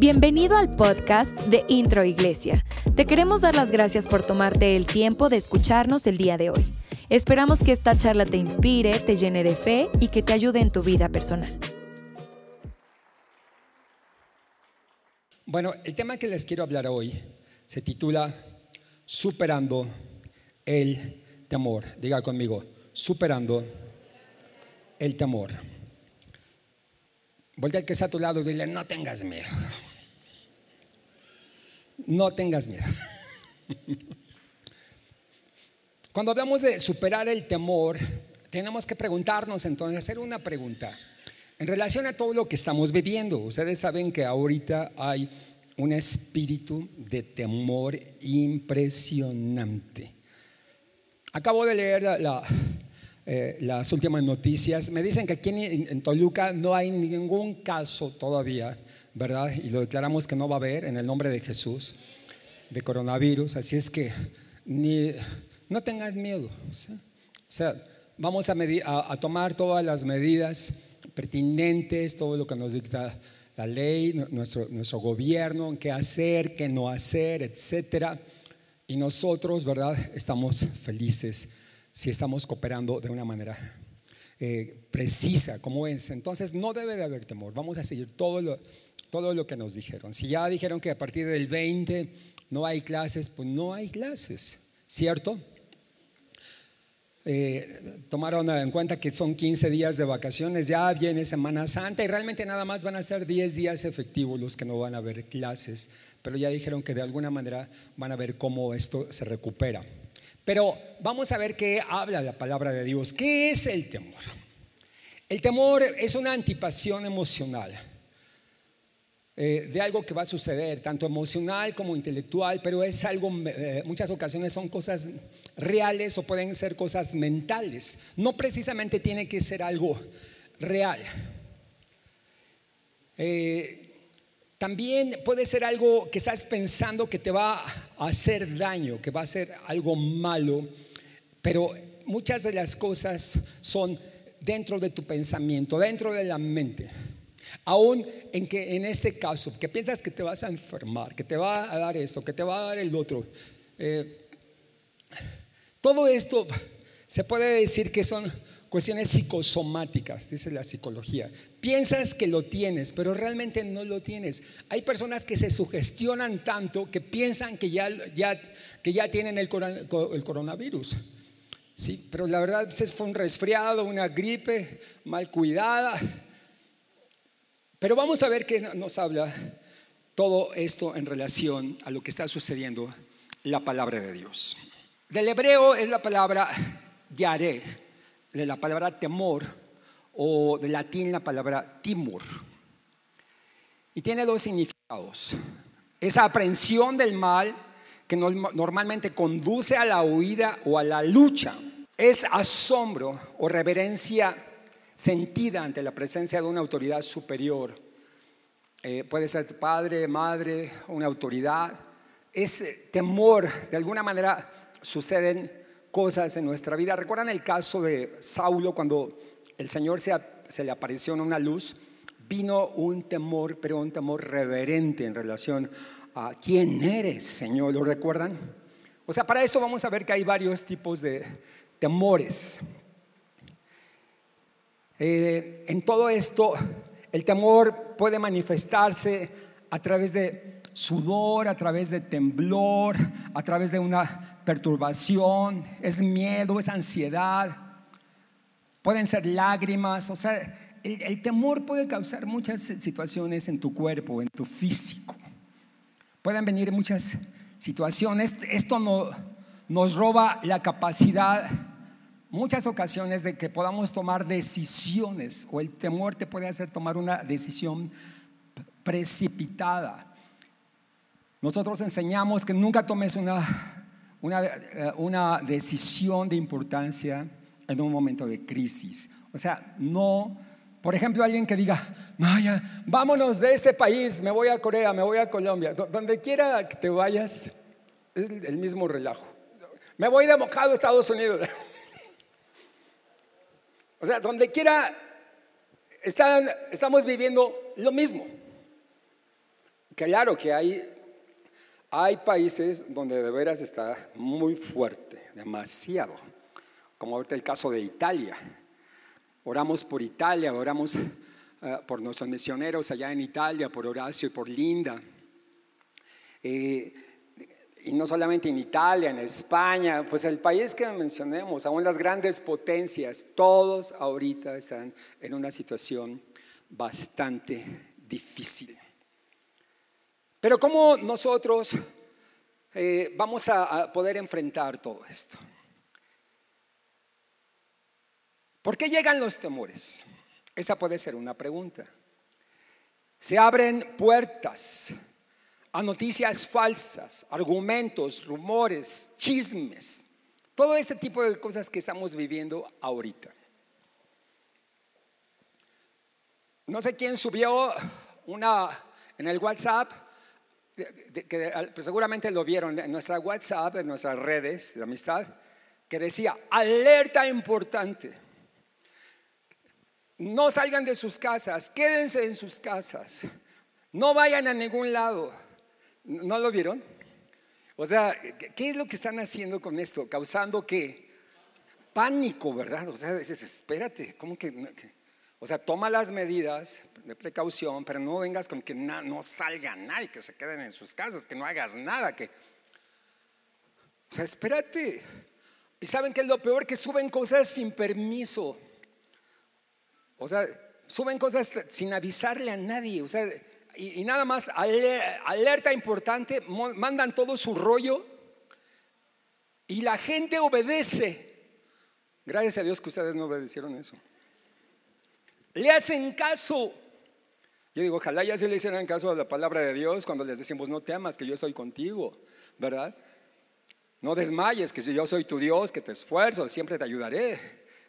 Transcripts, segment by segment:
Bienvenido al podcast de Intro Iglesia. Te queremos dar las gracias por tomarte el tiempo de escucharnos el día de hoy. Esperamos que esta charla te inspire, te llene de fe y que te ayude en tu vida personal. Bueno, el tema que les quiero hablar hoy se titula Superando el temor. Diga conmigo, superando el temor. Vuelve al que está a tu lado y dile, no tengas miedo. No tengas miedo. Cuando hablamos de superar el temor, tenemos que preguntarnos entonces, hacer una pregunta. En relación a todo lo que estamos viviendo, ustedes saben que ahorita hay un espíritu de temor impresionante. Acabo de leer la, eh, las últimas noticias. Me dicen que aquí en, Toluca no hay ningún caso todavía, ¿verdad? Y lo declaramos que no va a haber en el nombre de Jesús de coronavirus. Así es que ni, no tengan miedo. O sea, vamos a, a, tomar todas las medidas pertinentes, todo lo que nos dicta la ley, nuestro, nuestro gobierno, qué hacer, qué no hacer, etcétera. Y nosotros, ¿verdad? Estamos felices si estamos cooperando de una manera eh, precisa como es. Entonces no debe de haber temor. Vamos a seguir todo lo, todo lo que nos dijeron. Si ya dijeron que a partir del 20 no hay clases, pues no hay clases, ¿cierto? Eh, tomaron en cuenta que son 15 días de vacaciones, ya viene Semana Santa y realmente nada más van a ser 10 días efectivos los que no van a haber clases, pero ya dijeron que de alguna manera van a ver cómo esto se recupera. Pero vamos a ver qué habla la palabra de Dios. ¿Qué es el temor? El temor es una antipasión emocional eh, de algo que va a suceder, tanto emocional como intelectual, pero es algo, eh, muchas ocasiones son cosas reales o pueden ser cosas mentales. No precisamente tiene que ser algo real. Eh, también puede ser algo que estás pensando que te va a hacer daño, que va a ser algo malo, pero muchas de las cosas son dentro de tu pensamiento, dentro de la mente. Aún en que en este caso, que piensas que te vas a enfermar, que te va a dar esto, que te va a dar el otro, eh, todo esto se puede decir que son cuestiones psicosomáticas, dice la psicología. Piensas que lo tienes, pero realmente no lo tienes. Hay personas que se sugestionan tanto que piensan que ya, ya, que ya tienen el, coronavirus. Sí, pero la verdad fue un resfriado, una gripe mal cuidada. Pero vamos a ver qué nos habla todo esto en relación a lo que está sucediendo la palabra de Dios. Del hebreo es la palabra yaré de la palabra temor o de latín la palabra timur. Y tiene dos significados. Esa aprehensión del mal que normalmente conduce a la huida o a la lucha. Es asombro o reverencia sentida ante la presencia de una autoridad superior. Eh, puede ser padre, madre, una autoridad. Es temor, de alguna manera suceden cosas en nuestra vida. ¿Recuerdan el caso de Saulo cuando el Señor se, se le apareció en una luz? Vino un temor, pero un temor reverente en relación a quién eres, Señor. ¿Lo recuerdan? O sea, para esto vamos a ver que hay varios tipos de temores. Eh, en todo esto, el temor puede manifestarse a través de sudor, a través de temblor, a través de una perturbación, es miedo, es ansiedad, pueden ser lágrimas, o sea, el, temor puede causar muchas situaciones en tu cuerpo, en tu físico. Pueden venir muchas situaciones. Esto no, nos roba la capacidad, muchas ocasiones, de que podamos tomar decisiones, o el temor te puede hacer tomar una decisión precipitada. Nosotros enseñamos que nunca tomes una, una, eh, una decisión de importancia en un momento de crisis. O sea, no, por ejemplo, alguien que diga, no, vámonos de este país, me voy a Corea, me voy a Colombia, donde quiera que te vayas, es el mismo relajo. Me voy de mocado a Estados Unidos. o sea, donde quiera están, estamos viviendo lo mismo. claro que hay, hay países donde de veras está muy fuerte, demasiado, como ahorita el caso de Italia. Oramos por Italia, oramos eh, por nuestros misioneros allá en Italia, por Horacio y por Linda. Eh, y no solamente en Italia, en España, pues el país que mencionemos, aún las grandes potencias, todos ahorita están en una situación bastante difícil. Pero ¿cómo nosotros eh, vamos a, poder enfrentar todo esto? ¿Por qué llegan los temores? Esa puede ser una pregunta. Se abren puertas a noticias falsas, argumentos, rumores, chismes, todo este tipo de cosas que estamos viviendo ahorita. No sé quién subió una en el WhatsApp que pues seguramente lo vieron en nuestra WhatsApp, en nuestras redes de amistad, que decía, alerta importante. No salgan de sus casas, quédense en sus casas, no vayan a ningún lado. ¿No lo vieron? O sea, ¿qué es lo que están haciendo con esto? Causando qué? Pánico, ¿verdad? O sea, dices, espérate, ¿cómo que? O sea, toma las medidas de precaución, pero no vengas con que no salga nadie, que se queden en sus casas, que no hagas nada, que... O sea, espérate. Y saben que es lo peor, que suben cosas sin permiso. O sea, suben cosas sin avisarle a nadie. O sea, y, nada más, alerta importante, mandan todo su rollo y la gente obedece. Gracias a Dios que ustedes no obedecieron eso. Le hacen caso. Yo digo, ojalá ya se le hicieran caso a la palabra de Dios cuando les decimos, no temas, que yo soy contigo, ¿verdad? No desmayes, que yo soy tu Dios, que te esfuerzo, siempre te ayudaré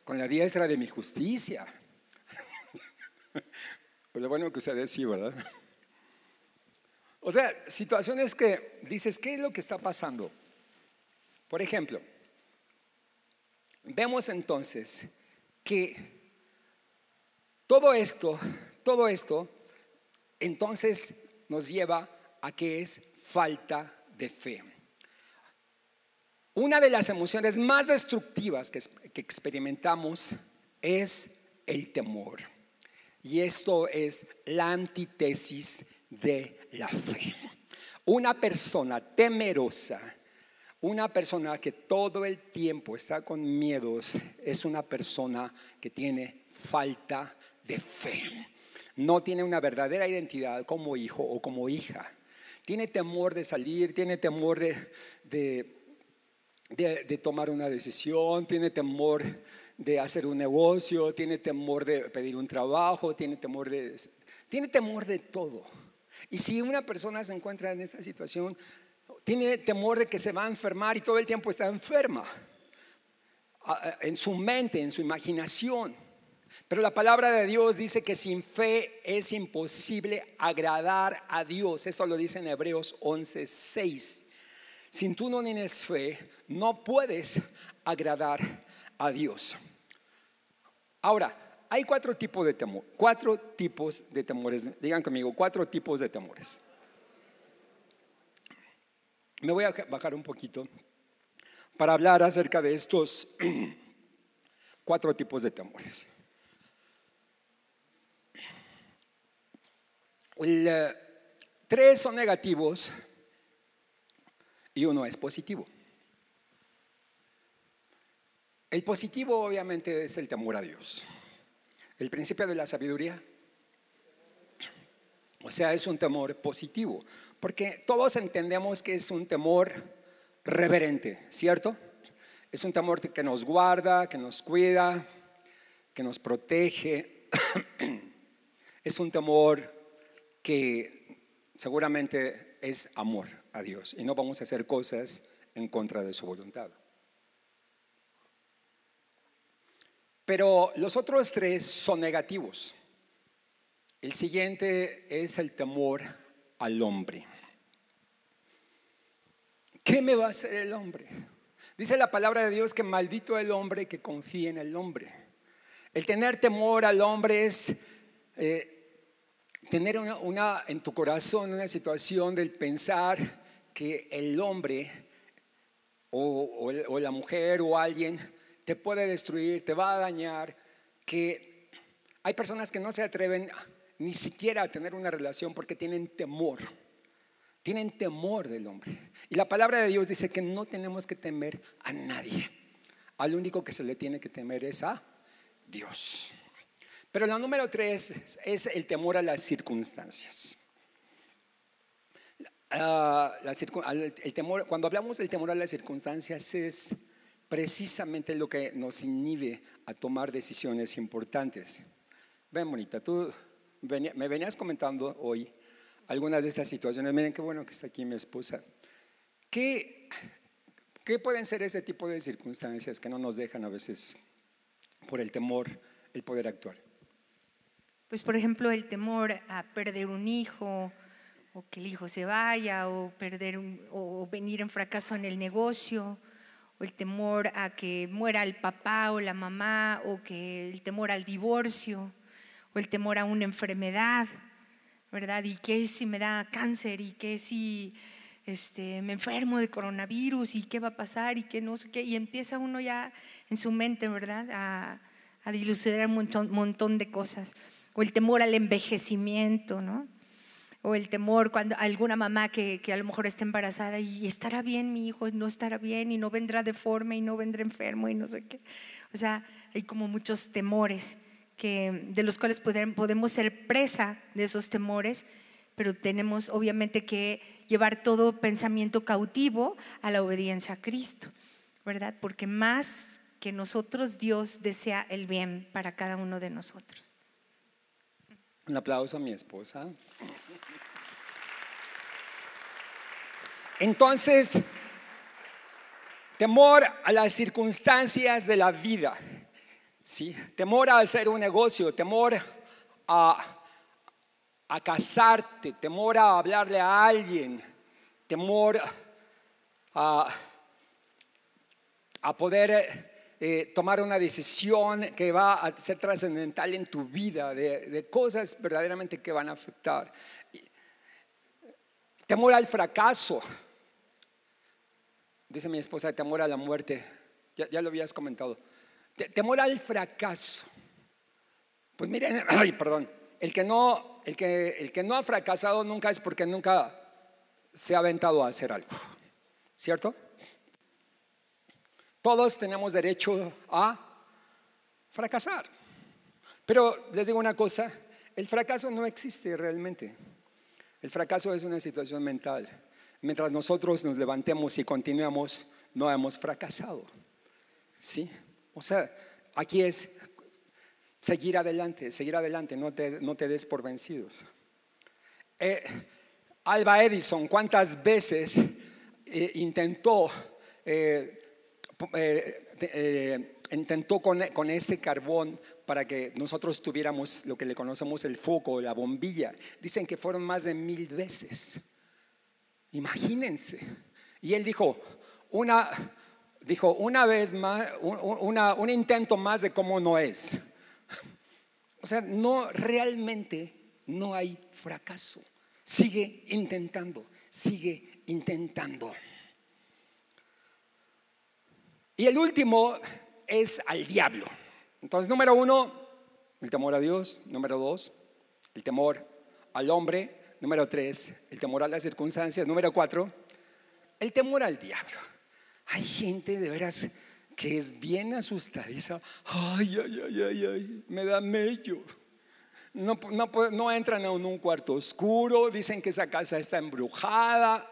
con la diestra de mi justicia. Lo bueno que ustedes sí, ¿verdad? O sea, situaciones que dices, ¿qué es lo que está pasando? Por ejemplo, vemos entonces que todo esto, todo esto, entonces nos lleva a que es falta de fe. Una de las emociones más destructivas que, experimentamos es el temor. Y esto es la antítesis de la fe. Una persona temerosa, una persona que todo el tiempo está con miedos, es una persona que tiene falta de fe. No tiene una verdadera identidad como hijo o como hija. Tiene temor de salir, tiene temor de, de, tomar una decisión, tiene temor de hacer un negocio, tiene temor de pedir un trabajo, tiene temor de, tiene temor de todo. Y si una persona se encuentra en esta situación, tiene temor de que se va a enfermar y todo el tiempo está enferma, en su mente, en su imaginación. Pero la palabra de Dios dice que sin fe es imposible agradar a Dios. Esto lo dice en Hebreos 11:6. Si tú no tienes fe, no puedes agradar a Dios. Ahora, hay cuatro tipos de temor, cuatro tipos de temores. Digan conmigo, cuatro tipos de temores. Me voy a bajar un poquito para hablar acerca de estos cuatro tipos de temores. Eh, tres son negativos y uno es positivo. El positivo obviamente es el temor a Dios. El principio de la sabiduría. O sea, es un temor positivo. Porque todos entendemos que es un temor reverente, ¿cierto? Es un temor que nos guarda, que nos cuida, que nos protege. es un temor que seguramente es amor a Dios y no vamos a hacer cosas en contra de su voluntad. Pero los otros tres son negativos. El siguiente es el temor al hombre. ¿Qué me va a hacer el hombre? Dice la palabra de Dios que maldito el hombre que confía en el hombre. El tener temor al hombre es eh, tener una, en tu corazón una situación del pensar que el hombre o, o la mujer o alguien te puede destruir, te va a dañar, que hay personas que no se atreven ni siquiera a tener una relación porque tienen temor. Tienen temor del hombre. Y la palabra de Dios dice que no tenemos que temer a nadie. Al único que se le tiene que temer es a Dios. Pero la número tres es el temor a las circunstancias. Ah, el temor, cuando hablamos del temor a las circunstancias es precisamente lo que nos inhibe a tomar decisiones importantes. Ven, bonita, tú me venías comentando hoy algunas de estas situaciones. Miren qué bueno que está aquí mi esposa. ¿Qué, ¿Qué pueden ser ese tipo de circunstancias que no nos dejan a veces por el temor el poder actuar? Pues por ejemplo el temor a perder un hijo o que el hijo se vaya o perder o venir en fracaso en el negocio o el temor a que muera el papá o la mamá o que el temor al divorcio o el temor a una enfermedad, ¿verdad? Y qué si me da cáncer y qué si este, me enfermo de coronavirus y qué va a pasar y qué no sé qué y empieza uno ya en su mente, ¿verdad? A, dilucidar un montón de cosas o el temor al envejecimiento, ¿no? O el temor cuando alguna mamá que, que, a lo mejor está embarazada y estará bien mi hijo, no estará bien y no vendrá deforme y no vendrá enfermo y no sé qué. O sea, hay como muchos temores que, de los cuales podemos ser presa de esos temores, pero tenemos obviamente que llevar todo pensamiento cautivo a la obediencia a Cristo, ¿verdad? Porque más que nosotros, Dios desea el bien para cada uno de nosotros. Un aplauso a mi esposa. Entonces, temor a las circunstancias de la vida, ¿sí? temor a hacer un negocio, temor a, casarte, temor a hablarle a alguien, temor a, a poder eh, tomar una decisión que va a ser trascendental en tu vida, de, cosas verdaderamente que van a afectar. Temor al fracaso. Dice mi esposa, temor a la muerte. Ya, lo habías comentado. Temor al fracaso. Pues miren, ay, perdón. El que, no, el, que, el que no ha fracasado nunca es porque nunca se ha aventado a hacer algo. ¿Cierto? Todos tenemos derecho a fracasar. Pero les digo una cosa, el fracaso no existe realmente. El fracaso es una situación mental. Mientras nosotros nos levantemos y continuemos, no hemos fracasado. ¿Sí? O sea, aquí es seguir adelante, seguir adelante, no te, no te des por vencidos. Eh, Alba Edison, ¿cuántas veces eh, intentó eh, eh, eh, intentó con, con este carbón para que nosotros tuviéramos lo que le conocemos el foco, la bombilla. Dicen que fueron más de mil veces. Imagínense. Y él dijo, una, dijo, una vez más, un intento más de cómo no es. O sea, no realmente no hay fracaso. Sigue intentando, sigue intentando. Y el último es al diablo. Entonces, número uno, el temor a Dios. Número dos, el temor al hombre. Número tres, el temor a las circunstancias. Número cuatro, el temor al diablo. Hay gente de veras que es bien asustadiza. Ay, ay, ay, ay, ay, me da mello. No, no, no entran en un cuarto oscuro, dicen que esa casa está embrujada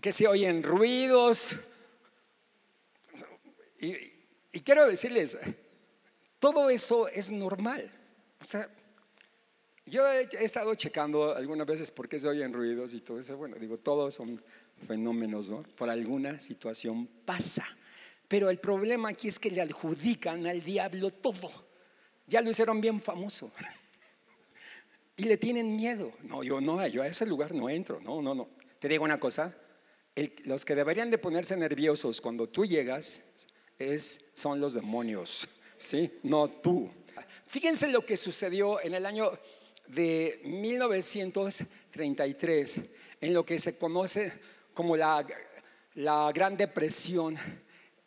que se oyen ruidos. Y, quiero decirles, todo eso es normal. O sea, yo he, estado checando algunas veces por qué se oyen ruidos y todo eso. Bueno, digo, todos son fenómenos, ¿no? Por alguna situación pasa. Pero el problema aquí es que le adjudican al diablo todo. Ya lo hicieron bien famoso. Y le tienen miedo. No, yo no, yo a ese lugar no entro. No, no, no. Te digo una cosa, los que deberían de ponerse nerviosos cuando tú llegas es, son los demonios, ¿sí? No tú. Fíjense lo que sucedió en el año de 1933, en lo que se conoce como la, la Gran Depresión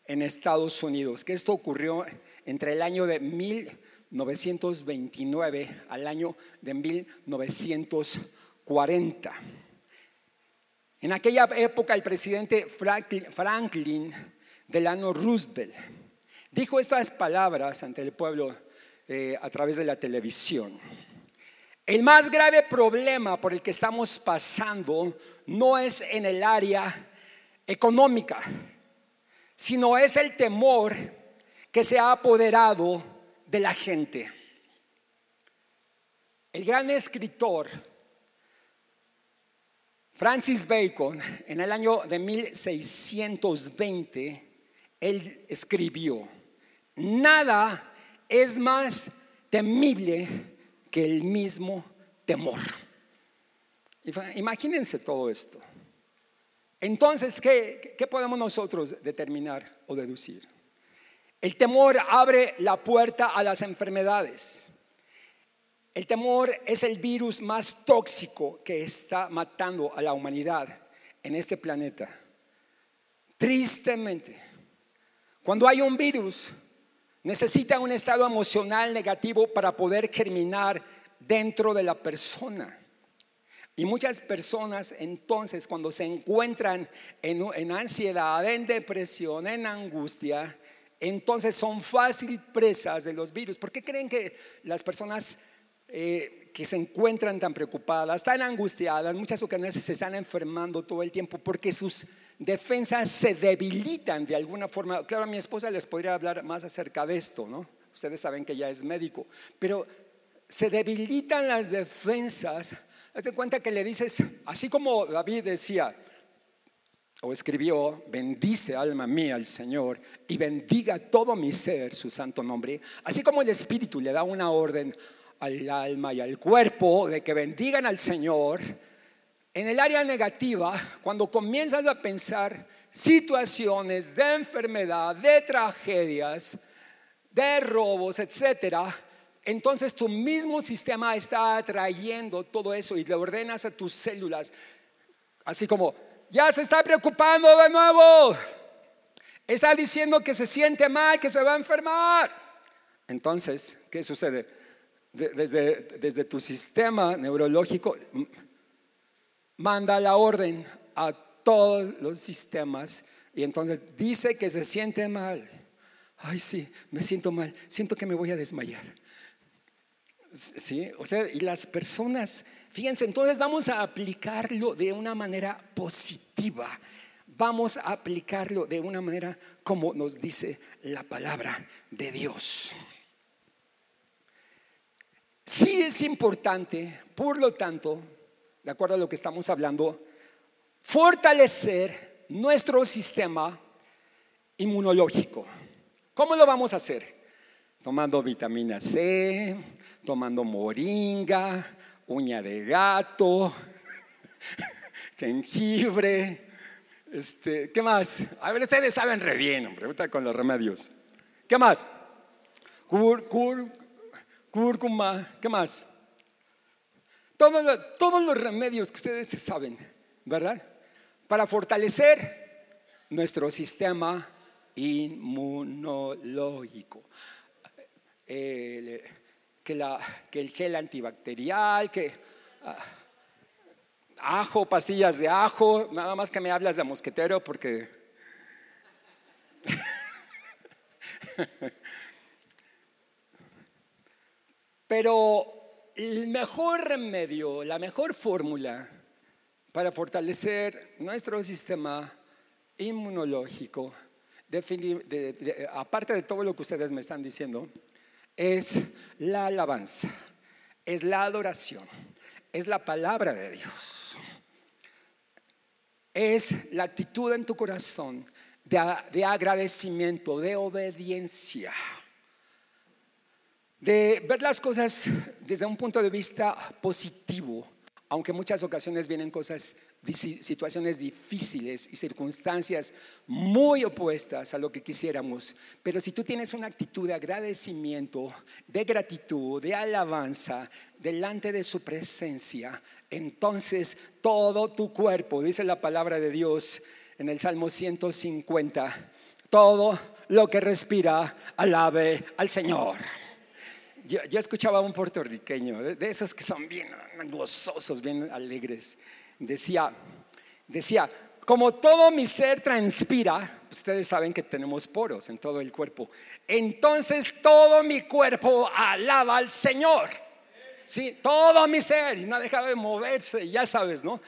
en Estados Unidos, que esto ocurrió entre el año de 1929 al año de 1940. En aquella época el presidente Franklin, Delano Roosevelt dijo estas palabras ante el pueblo eh, a través de la televisión. El más grave problema por el que estamos pasando no es en el área económica, sino es el temor que se ha apoderado de la gente. El gran escritor Francis Bacon, en el año de 1620, él escribió, nada es más temible que el mismo temor. Imagínense todo esto. Entonces, ¿qué, ¿qué, podemos nosotros determinar o deducir? El temor abre la puerta a las enfermedades. El temor es el virus más tóxico que está matando a la humanidad en este planeta. Tristemente, cuando hay un virus, necesita un estado emocional negativo para poder germinar dentro de la persona. Y muchas personas entonces cuando se encuentran en, ansiedad, en depresión, en angustia, entonces son fácil presas de los virus. ¿Por qué creen que las personas eh, que se encuentran tan preocupadas, tan angustiadas, muchas ocasiones se están enfermando todo el tiempo porque sus defensas se debilitan de alguna forma. Claro, a mi esposa les podría hablar más acerca de esto, ¿no? Ustedes saben que ella es médico, pero se debilitan las defensas. Hazte cuenta que le dices, así como David decía, o escribió, bendice alma mía al Señor y bendiga todo mi ser su santo nombre, así como el Espíritu le da una orden al alma y al cuerpo de que bendigan al Señor, en el área negativa, cuando comienzas a pensar situaciones de enfermedad, de tragedias, de robos, etcétera, entonces tu mismo sistema está atrayendo todo eso y le ordenas a tus células, así como, ya se está preocupando de nuevo, está diciendo que se siente mal, que se va a enfermar. Entonces, ¿qué sucede? Desde, desde tu sistema neurológico, manda la orden a todos los sistemas y entonces dice que se siente mal. Ay, sí, me siento mal, siento que me voy a desmayar. Sí, o sea, y las personas, fíjense, entonces vamos a aplicarlo de una manera positiva. Vamos a aplicarlo de una manera como nos dice la palabra de Dios. Sí es importante, por lo tanto, de acuerdo a lo que estamos hablando, fortalecer nuestro sistema inmunológico. ¿Cómo lo vamos a hacer? Tomando vitamina C, tomando moringa, uña de gato, jengibre, este, ¿qué más? A ver, ustedes saben re bien, hombre, con los remedios. ¿Qué más? Cur, cur, cúrcuma, ¿qué más? Todos, los remedios que ustedes saben, ¿verdad? Para fortalecer nuestro sistema inmunológico. que, el gel antibacterial, que ah, ajo, pastillas de ajo, nada más que me hablas de mosquetero porque Pero el mejor remedio, la mejor fórmula para fortalecer nuestro sistema inmunológico, aparte de todo lo que ustedes me están diciendo, es la alabanza, es la adoración, es la palabra de Dios, es la actitud en tu corazón de agradecimiento, de obediencia de ver las cosas desde un punto de vista positivo, Aunque muchas ocasiones vienen cosas, situaciones difíciles y circunstancias muy opuestas a lo que quisiéramos. Pero si tú tienes una actitud de agradecimiento, de gratitud, de alabanza delante de su presencia, entonces todo tu cuerpo, dice la palabra de Dios en el Salmo 150, todo lo que respira, alabe al Señor. Yo, escuchaba a un puertorriqueño, de, esos que son bien gozosos, bien alegres. Decía, decía, como todo mi ser transpira, ustedes saben que tenemos poros en todo el cuerpo, entonces todo mi cuerpo alaba al Señor. Sí, todo mi ser y no ha dejado de moverse, ya sabes, ¿no?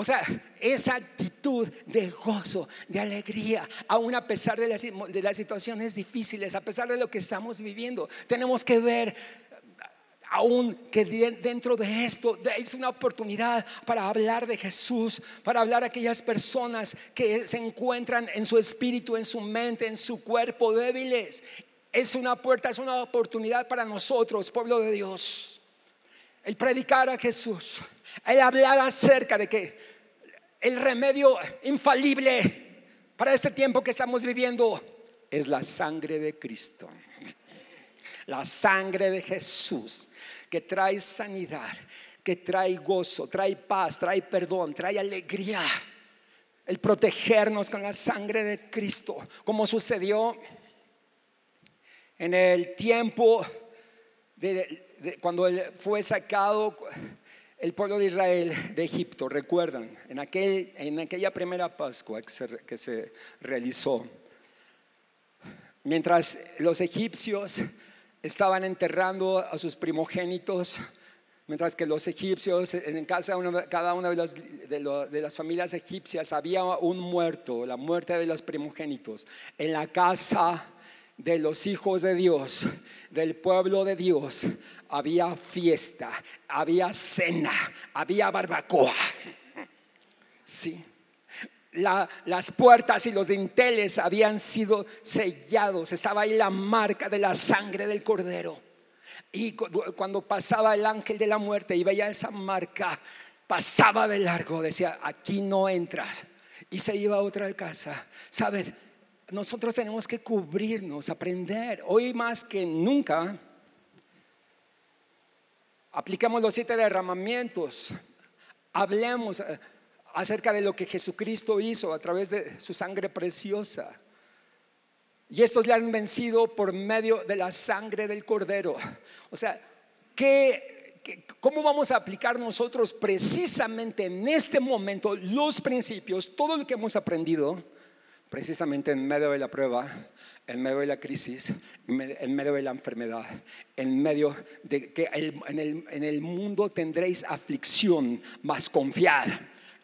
O sea, esa actitud de gozo, de alegría, aún a pesar de las, situaciones difíciles, a pesar de lo que estamos viviendo, tenemos que ver aún que dentro de esto es una oportunidad para hablar de Jesús, para hablar a aquellas personas que se encuentran en su espíritu, en su mente, en su cuerpo débiles. Es una puerta, es una oportunidad para nosotros, pueblo de Dios. El predicar a Jesús, el hablar acerca de que el remedio infalible para este tiempo que estamos viviendo es la sangre de Cristo. La sangre de Jesús que trae sanidad, que trae gozo, trae paz, trae perdón, trae alegría. El protegernos con la sangre de Cristo, como sucedió en el tiempo de, cuando él fue sacado el pueblo de Israel de Egipto, recuerdan, en, aquel, en aquella primera Pascua que se, que se realizó, mientras los egipcios estaban enterrando a sus primogénitos, mientras que los egipcios, en casa cada una de, de, las familias egipcias había un muerto, la muerte de los primogénitos. En la casa de los hijos de Dios, del pueblo de Dios, había fiesta, había cena, había barbacoa. Sí. las puertas y los dinteles habían sido sellados, estaba ahí la marca de la sangre del cordero. Y cuando pasaba el ángel de la muerte y veía esa marca, pasaba de largo, decía, aquí no entras. Y se iba a otra casa. ¿Sabes? Nosotros tenemos que cubrirnos, aprender. Hoy más que nunca, aplicamos los siete derramamientos, hablemos eh, acerca de lo que Jesucristo hizo a través de su sangre preciosa. Y estos le han vencido por medio de la sangre del cordero. O sea, cómo vamos a aplicar nosotros precisamente en este momento los principios, todo lo que hemos aprendido? Precisamente en medio de la prueba, en medio de la crisis, en medio de la enfermedad, en medio de que en, el, mundo tendréis aflicción, mas confiad,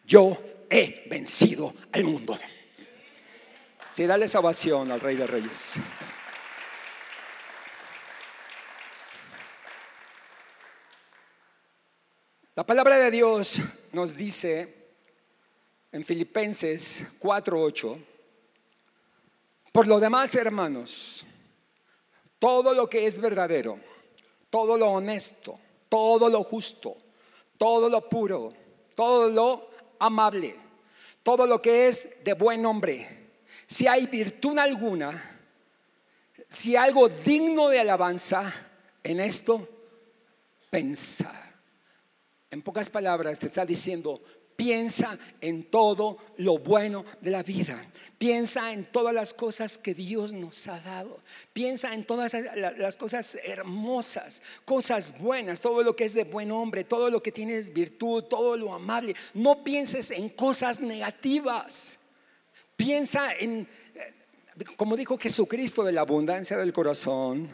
yo he vencido al mundo. Sí, dale salvación al Rey de Reyes. La palabra de Dios nos dice en Filipenses 4:8 por lo demás, hermanos, todo lo que es verdadero, todo lo honesto, todo lo justo, todo lo puro, todo lo amable, todo lo que es de buen nombre, si hay virtud alguna, si algo digno de alabanza, en esto pensa. En pocas palabras te está diciendo, Piensa en todo lo bueno de la vida. Piensa en todas las cosas que Dios nos ha dado. Piensa en todas las cosas hermosas, cosas buenas, todo lo que es de buen hombre, todo lo que tiene virtud, todo lo amable. No pienses en cosas negativas. Piensa en, como dijo Jesucristo, de la abundancia del corazón,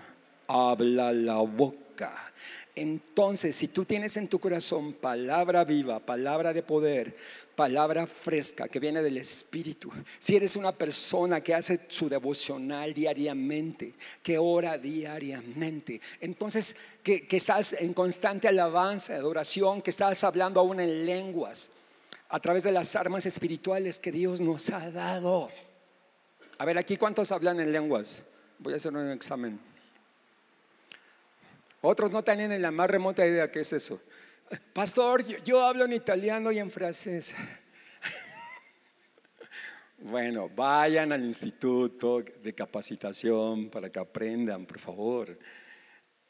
habla la boca. Entonces, si tú tienes en tu corazón palabra viva, palabra de poder, palabra fresca que viene del Espíritu, si eres una persona que hace su devocional diariamente, que ora diariamente, entonces que, estás en constante alabanza, adoración, que estás hablando aún en lenguas, a través de las armas espirituales que Dios nos ha dado. A ver, aquí cuántos hablan en lenguas. Voy a hacer un examen. Otros no tienen la más remota idea qué es eso. Pastor, yo, hablo en italiano y en francés. Bueno, vayan al instituto de capacitación para que aprendan, por favor.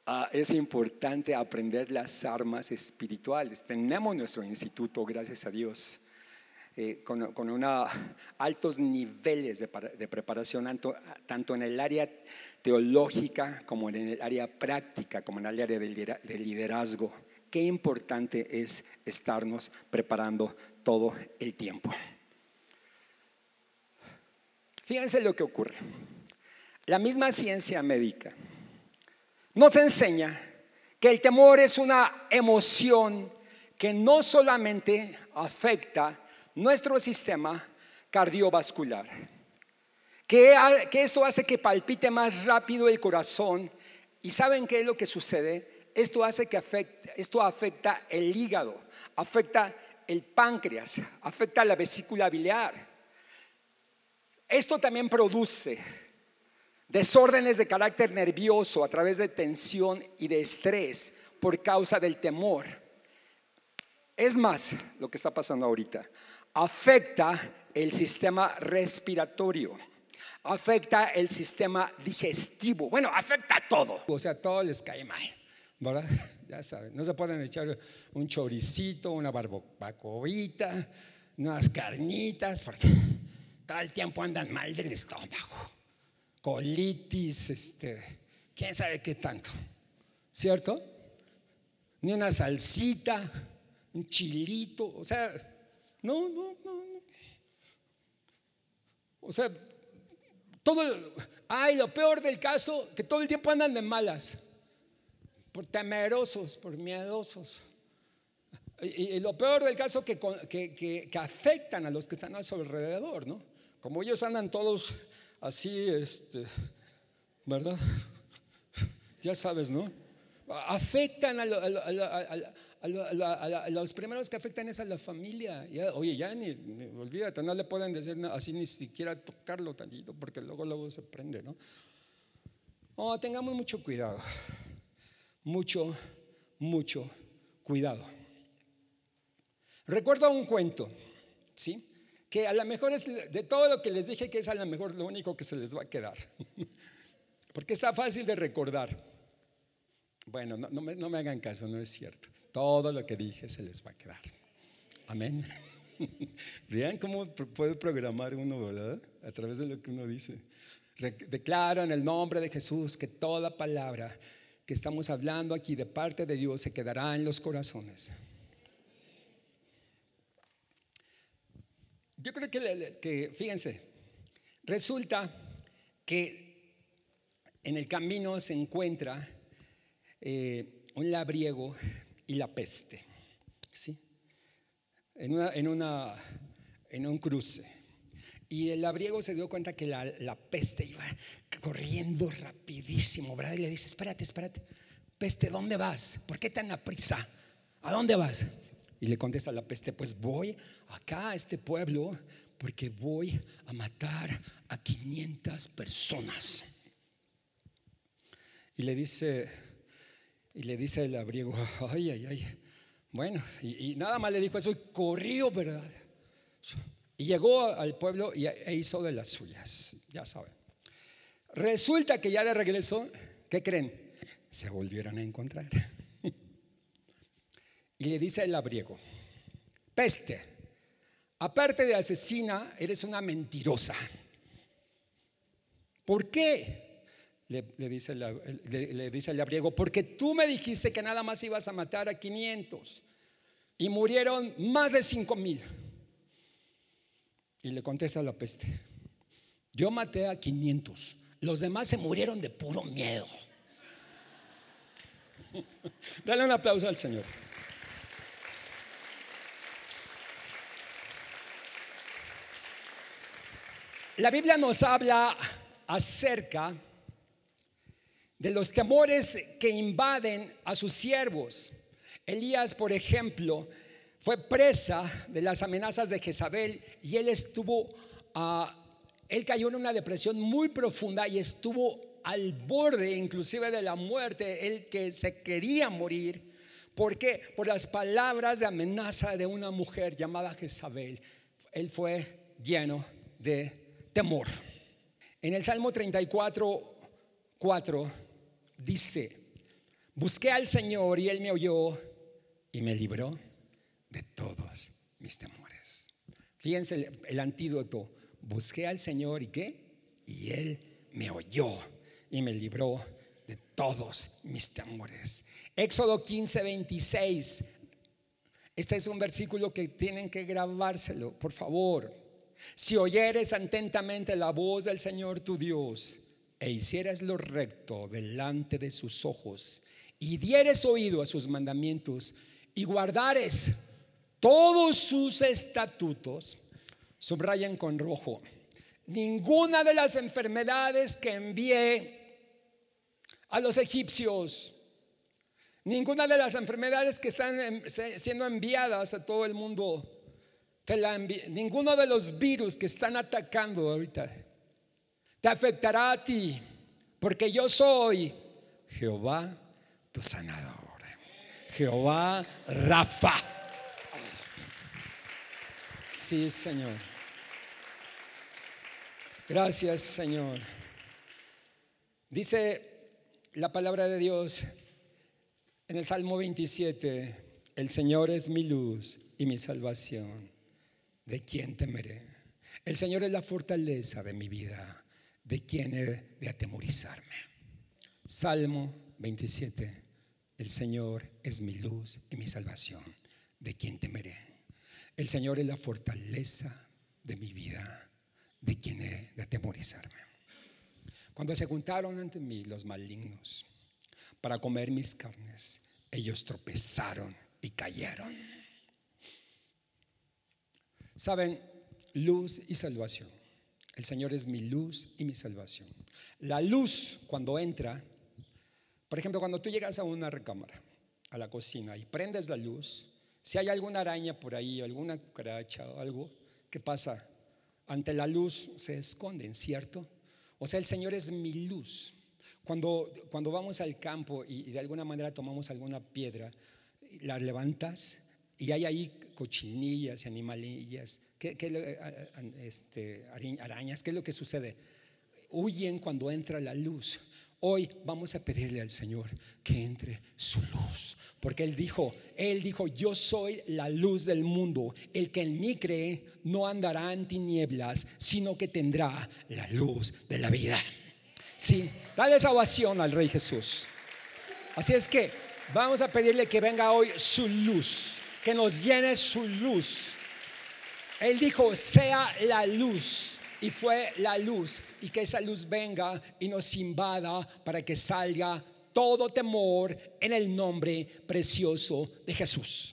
Ah, es importante aprender las armas espirituales. Tenemos nuestro instituto, gracias a Dios, eh, con, con una, altos niveles de, de preparación, tanto, tanto, en el área teológica como en el área práctica, como en el área de liderazgo. Qué importante es estarnos preparando todo el tiempo. Fíjense lo que ocurre. La misma ciencia médica nos enseña que el temor es una emoción que no solamente afecta nuestro sistema cardiovascular, que, esto hace que palpite más rápido el corazón y saben qué es lo que sucede. Esto hace que esto afecta el hígado, afecta el páncreas, afecta la vesícula biliar esto también produce desórdenes de carácter nervioso a través de tensión y de estrés por causa del temor. Es más, lo que está pasando ahorita, afecta el sistema respiratorio, afecta el sistema digestivo, bueno, afecta todo. O sea, todo les cae mal, ¿verdad? Ya saben, no se pueden echar un choricito, una barbacoita, unas carnitas, porque todo el tiempo andan mal del estómago, colitis, este, quién sabe qué tanto, ¿cierto? Ni una salsita, un chilito, o sea, no, no, no. O sea, todo, ay, lo peor del caso, que todo el tiempo andan de malas, por temerosos, por miedosos. Y, lo peor del caso que, que, que, afectan a los que están a su alrededor, ¿no? Como ellos andan todos así, este, ¿verdad? Ya sabes, ¿no? Afectan a, los primeros que afectan es a la familia. oye, ya ni, olvídate, no le pueden decir así ni siquiera tocarlo tantito porque luego luego se prende, ¿no? Oh, tengamos mucho cuidado. Mucho, mucho cuidado. Recuerdo un cuento, ¿sí? que a lo mejor es de todo lo que les dije que es a lo mejor lo único que se les va a quedar. Porque está fácil de recordar. Bueno, no, me, hagan caso, no es cierto. Todo lo que dije se les va a quedar. Amén. Vean cómo puede programar uno, ¿verdad? A través de lo que uno dice. Declaro en el nombre de Jesús que toda palabra que estamos hablando aquí de parte de Dios se quedará en los corazones. Yo creo que, fíjense, resulta que en el camino se encuentra eh, un labriego y la peste, ¿sí? En, una, en, un cruce. Y el labriego se dio cuenta que la, peste iba corriendo rapidísimo, ¿verdad? Y le dice, espérate, espérate, peste, ¿dónde vas? ¿Por qué tan aprisa? ¿A dónde vas? Y le contesta la peste, pues voy acá a este pueblo porque voy a matar a 500 personas. Y le dice, y le dice el abriego, ay, ay, ay. Bueno, y, nada más le dijo eso y corrió, ¿verdad? Y llegó al pueblo y, e hizo de las suyas, ya saben. Resulta que ya de regreso, ¿qué creen? Se volvieron a encontrar. Y le dice el labriego, peste, aparte de asesina, eres una mentirosa. ¿Por qué? Le, dice le, dice el labriego, porque tú me dijiste que nada más ibas a matar a 500 y murieron más de 5 mil. Y le contesta la peste, yo maté a 500, los demás se murieron de puro miedo. Dale un aplauso al Señor. La Biblia nos habla acerca de los temores que invaden a sus siervos. Elías, por ejemplo, fue presa de las amenazas de Jezabel y él estuvo, uh, él cayó en una depresión muy profunda y estuvo al borde inclusive de la muerte, él que se quería morir ¿Por qué? Por las palabras de amenaza de una mujer llamada Jezabel. Él fue lleno de temor. En el Salmo 34, 4 dice, busqué al Señor y Él me oyó y me libró de todos mis temores. Fíjense el, antídoto, busqué al Señor y qué? Y Él me oyó y me libró de todos mis temores. Éxodo 15, 26. Este es un versículo que tienen que grabárselo, por favor. Si oyeres atentamente la voz del Señor tu Dios e hicieras lo recto delante de sus ojos y dieres oído a sus mandamientos y guardares todos sus estatutos, subrayan con rojo, ninguna de las enfermedades que envié a los egipcios, ninguna de las enfermedades que están siendo enviadas a todo el mundo, ninguno de los virus que están atacando ahorita, te afectará a ti, porque yo soy Jehová tu sanador, Jehová Rafa. Sí, Señor. Gracias, Señor. Dice la palabra de Dios en el Salmo 27, el Señor es mi luz y mi salvación. ¿De quién temeré? El Señor es la fortaleza de mi vida. ¿De quién he de atemorizarme? Salmo 27, el Señor es mi luz y mi salvación. ¿De quién temeré? El Señor es la fortaleza de mi vida. ¿De quién he de atemorizarme? Cuando se juntaron ante mí los malignos para comer mis carnes, ellos tropezaron y cayeron. Saben, luz y salvación. El Señor es mi luz y mi salvación. La luz cuando entra, por ejemplo, cuando tú llegas a una recámara, a la cocina y prendes la luz, si hay alguna araña por ahí, alguna cucaracha o algo, ¿qué pasa? Ante la luz se esconden, ¿cierto? O sea, el Señor es mi luz. Cuando, cuando vamos al campo y, de alguna manera tomamos alguna piedra, la levantas y hay ahí cochinillas y animalillas, ¿qué, este, arañas, ¿qué es lo que sucede? Huyen cuando entra la luz. Hoy vamos a pedirle al Señor que entre su luz, porque Él dijo, Él dijo, yo soy la luz del mundo, el que en mí cree no andará en tinieblas, sino que tendrá la luz de la vida. Sí, dale esa ovación al Rey Jesús. Así es que vamos a pedirle que venga hoy su luz, que nos llene su luz. Él dijo, sea la luz y fue la luz y que esa luz venga y nos invada para que salga todo temor en el nombre precioso de Jesús.